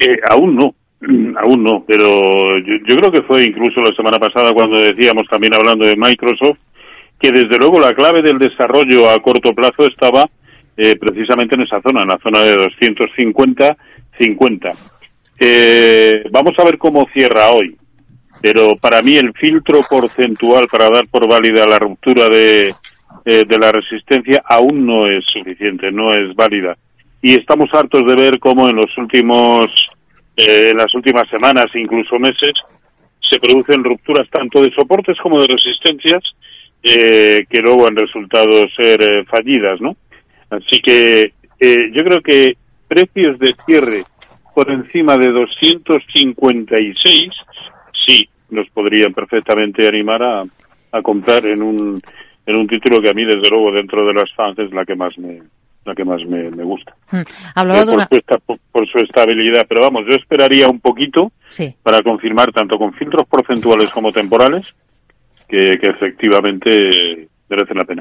Eh, aún no, aún no, pero yo, creo que fue incluso la semana pasada cuando decíamos también hablando de Microsoft que desde luego la clave del desarrollo a corto plazo estaba eh, precisamente en esa zona, en la zona de 250-50. Eh, vamos a ver cómo cierra hoy, pero para mí el filtro porcentual para dar por válida la ruptura de, eh, de la resistencia aún no es suficiente, no es válida. Y estamos hartos de ver cómo en los últimos, eh, en las últimas semanas, incluso meses, se producen rupturas tanto de soportes como de resistencias eh, que luego han resultado ser eh, fallidas, ¿no? Así que eh, yo creo que precios de cierre por encima de 256, sí, nos podrían perfectamente animar a, a comprar en un en un título que a mí desde luego dentro de las fans es la que más me la que más me, gusta. Hmm. Hablaba de por, su estabilidad pero vamos yo esperaría un poquito para confirmar tanto con filtros porcentuales como temporales que, efectivamente merecen la pena